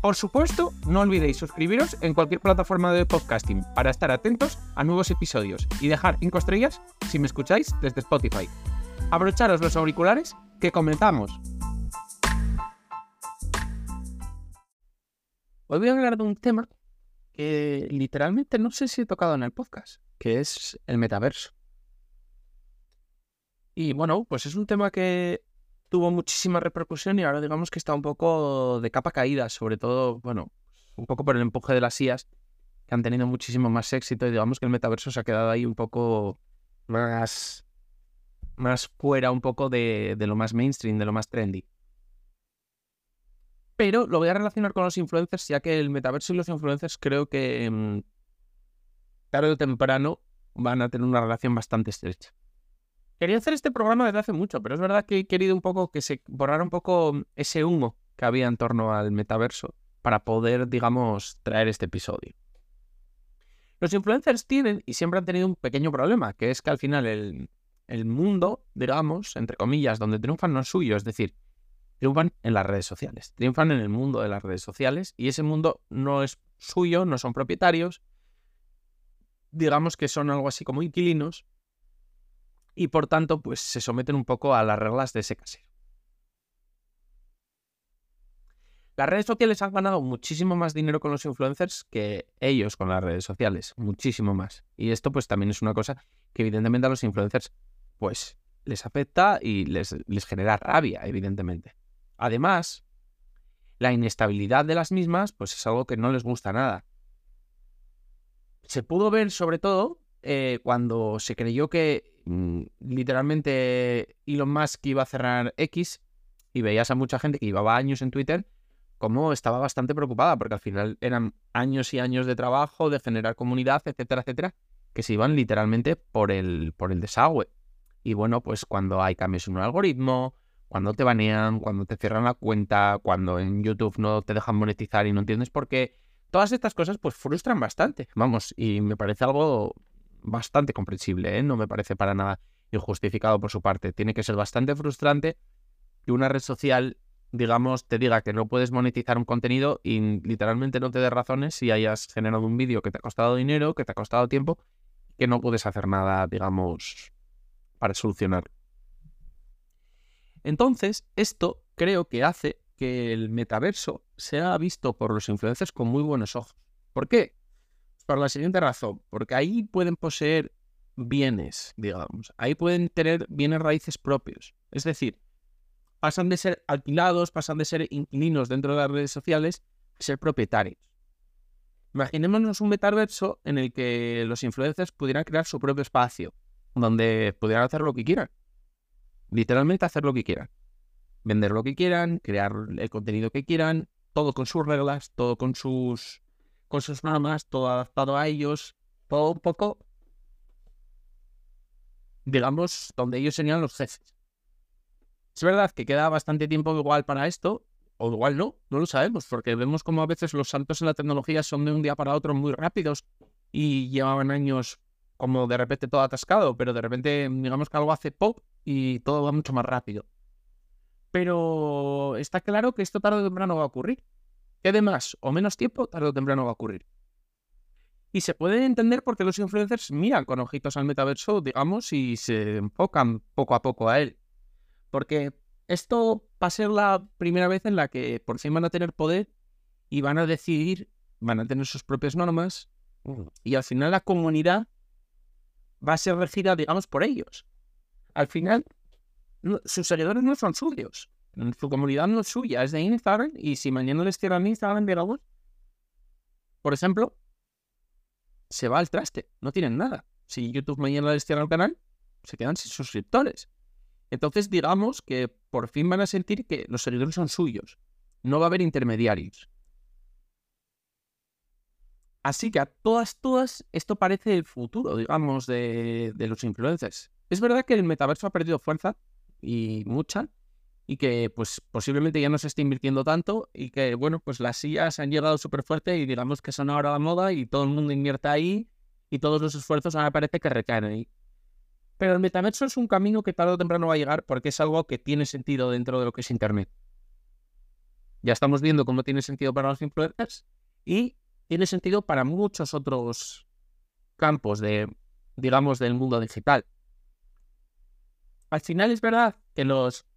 Por supuesto, no olvidéis suscribiros en cualquier plataforma de podcasting para estar atentos a nuevos episodios y dejar 5 estrellas si me escucháis desde Spotify. Abrocharos los auriculares que comenzamos. Hoy voy a hablar de un tema que literalmente no sé si he tocado en el podcast, que es el metaverso. Y bueno, pues es un tema que tuvo muchísima repercusión y ahora digamos que está un poco de capa caída, sobre todo, bueno, un poco por el empuje de las IAS, que han tenido muchísimo más éxito y digamos que el metaverso se ha quedado ahí un poco más, más fuera un poco de, de lo más mainstream, de lo más trendy. Pero lo voy a relacionar con los influencers, ya que el metaverso y los influencers creo que mm, tarde o temprano van a tener una relación bastante estrecha. Quería hacer este programa desde hace mucho, pero es verdad que he querido un poco que se borrara un poco ese humo que había en torno al metaverso para poder, digamos, traer este episodio. Los influencers tienen y siempre han tenido un pequeño problema, que es que al final el, el mundo, digamos, entre comillas, donde triunfan no es suyo, es decir, triunfan en las redes sociales, triunfan en el mundo de las redes sociales y ese mundo no es suyo, no son propietarios, digamos que son algo así como inquilinos y por tanto pues se someten un poco a las reglas de ese casero. Las redes sociales han ganado muchísimo más dinero con los influencers que ellos con las redes sociales, muchísimo más. Y esto pues también es una cosa que evidentemente a los influencers pues les afecta y les, les genera rabia, evidentemente. Además, la inestabilidad de las mismas pues es algo que no les gusta nada. Se pudo ver sobre todo eh, cuando se creyó que mm, literalmente Elon Musk iba a cerrar X y veías a mucha gente que llevaba años en Twitter como estaba bastante preocupada porque al final eran años y años de trabajo, de generar comunidad, etcétera, etcétera, que se iban literalmente por el, por el desagüe. Y bueno, pues cuando hay cambios en un algoritmo, cuando te banean, cuando te cierran la cuenta, cuando en YouTube no te dejan monetizar y no entiendes por qué, todas estas cosas pues frustran bastante, vamos, y me parece algo bastante comprensible, ¿eh? no me parece para nada injustificado por su parte. Tiene que ser bastante frustrante que una red social, digamos, te diga que no puedes monetizar un contenido y literalmente no te dé razones si hayas generado un vídeo que te ha costado dinero, que te ha costado tiempo, que no puedes hacer nada, digamos, para solucionarlo. Entonces, esto creo que hace que el metaverso sea visto por los influencers con muy buenos ojos. ¿Por qué? Por la siguiente razón, porque ahí pueden poseer bienes, digamos. Ahí pueden tener bienes raíces propios. Es decir, pasan de ser alquilados, pasan de ser inquilinos dentro de las redes sociales a ser propietarios. Imaginémonos un metaverso en el que los influencers pudieran crear su propio espacio, donde pudieran hacer lo que quieran. Literalmente hacer lo que quieran. Vender lo que quieran, crear el contenido que quieran, todo con sus reglas, todo con sus con sus normas, todo adaptado a ellos, todo un poco, digamos, donde ellos serían los jefes. Es verdad que queda bastante tiempo igual para esto, o igual no, no lo sabemos, porque vemos como a veces los saltos en la tecnología son de un día para otro muy rápidos y llevaban años como de repente todo atascado, pero de repente digamos que algo hace pop y todo va mucho más rápido. Pero está claro que esto tarde o temprano va a ocurrir quede más o menos tiempo, tarde o temprano va a ocurrir. Y se puede entender por qué los influencers miran con ojitos al metaverso, digamos, y se enfocan poco a poco a él. Porque esto va a ser la primera vez en la que por fin van a tener poder y van a decidir, van a tener sus propias normas, mm. y al final la comunidad va a ser regida, digamos, por ellos. Al final, sus seguidores no son suyos. Su comunidad no es suya, es de Instagram. Y si mañana les cierran Instagram, digamos, por ejemplo, se va al traste. No tienen nada. Si YouTube mañana les cierra el canal, se quedan sin suscriptores. Entonces, digamos que por fin van a sentir que los seguidores son suyos. No va a haber intermediarios. Así que a todas, todas, esto parece el futuro, digamos, de, de los influencers. Es verdad que el metaverso ha perdido fuerza y mucha, y que pues posiblemente ya no se esté invirtiendo tanto y que bueno, pues las sillas han llegado súper fuerte y digamos que son ahora la moda y todo el mundo invierte ahí y todos los esfuerzos ahora parece que recaen ahí. Pero el metaverso es un camino que tarde o temprano va a llegar porque es algo que tiene sentido dentro de lo que es Internet. Ya estamos viendo cómo tiene sentido para los influencers y tiene sentido para muchos otros campos de, digamos, del mundo digital. Al final es verdad que los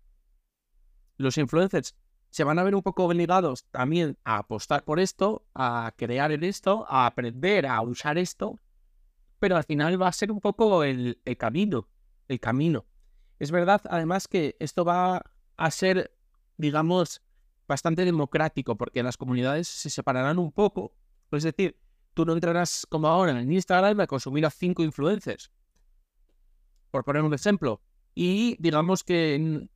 los influencers se van a ver un poco obligados también a apostar por esto, a crear en esto, a aprender a usar esto, pero al final va a ser un poco el, camino, el camino. Es verdad, además, que esto va a ser, digamos, bastante democrático, porque las comunidades se separarán un poco. Es decir, tú no entrarás como ahora en Instagram a consumir a cinco influencers, por poner un ejemplo. Y digamos que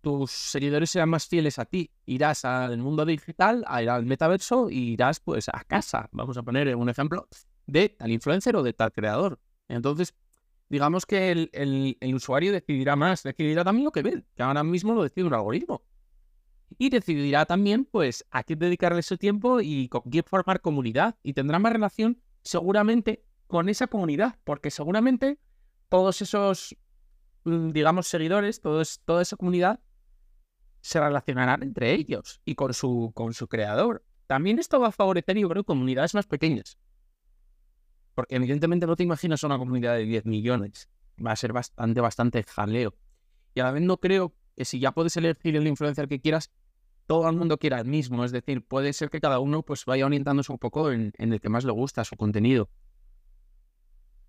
tus seguidores sean más fieles a ti. Irás al mundo digital, al metaverso y irás pues a casa. Vamos a poner un ejemplo de tal influencer o de tal creador. Entonces, digamos que el, usuario decidirá más, decidirá también lo que ve, que ahora mismo lo decide un algoritmo. Y decidirá también, pues, a qué dedicarle su tiempo y con quién formar comunidad. Y tendrá más relación, seguramente, con esa comunidad, porque seguramente todos esos digamos, seguidores, toda esa comunidad, se relacionarán entre ellos y con su, con su creador. También esto va a favorecer, yo creo, comunidades más pequeñas. Porque evidentemente no te imaginas una comunidad de 10 millones. Va a ser bastante, bastante jaleo. Y a la vez no creo que si ya puedes elegir el influencer que quieras, todo el mundo quiera el mismo. Es decir, puede ser que cada uno pues vaya orientándose un poco en, en el que más le gusta su contenido.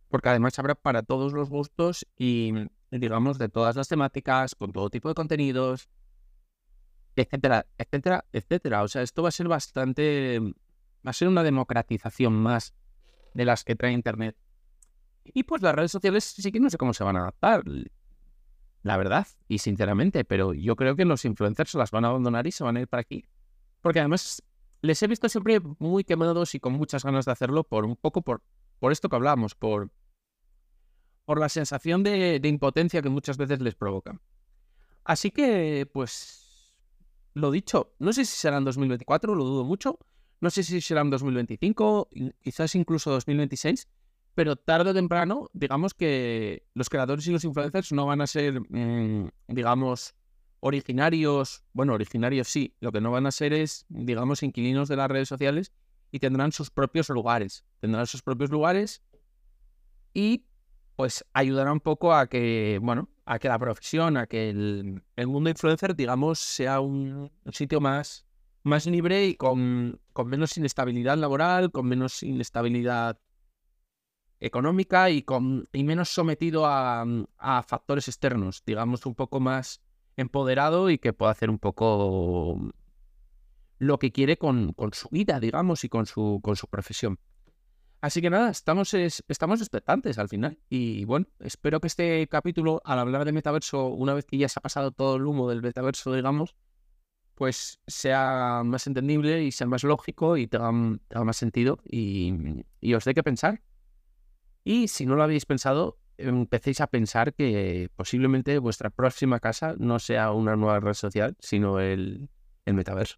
Porque además habrá para todos los gustos y digamos, de todas las temáticas, con todo tipo de contenidos, etcétera, etcétera, etcétera. O sea, esto va a ser bastante, va a ser una democratización más de las que trae Internet. Y pues las redes sociales sí que no sé cómo se van a adaptar, la verdad, y sinceramente, pero yo creo que los influencers las van a abandonar y se van a ir para aquí. Porque además les he visto siempre muy quemados y con muchas ganas de hacerlo por un poco por, por esto que hablamos, por por la sensación de, impotencia que muchas veces les provoca. Así que, pues, lo dicho, no sé si será en 2024, lo dudo mucho, no sé si será en 2025, quizás incluso 2026, pero tarde o temprano, digamos que los creadores y los influencers no van a ser, mm, digamos, originarios, bueno, originarios sí, lo que no van a ser es, digamos, inquilinos de las redes sociales y tendrán sus propios lugares, tendrán sus propios lugares y pues ayudará un poco a que, bueno, a que la profesión, a que el, mundo influencer, digamos, sea un, sitio más, más libre y con, con, menos inestabilidad laboral, con menos inestabilidad económica y, con, y menos sometido a, a factores externos, digamos, un poco más empoderado y que pueda hacer un poco lo que quiere con, con su vida, digamos, y con su, con su profesión. Así que nada, estamos, estamos expectantes al final. Y bueno, espero que este capítulo, al hablar de metaverso, una vez que ya se ha pasado todo el humo del metaverso, digamos, pues sea más entendible y sea más lógico y tenga, más sentido y, y, os dé que pensar. Y si no lo habéis pensado, empecéis a pensar que posiblemente vuestra próxima casa no sea una nueva red social, sino el, el metaverso.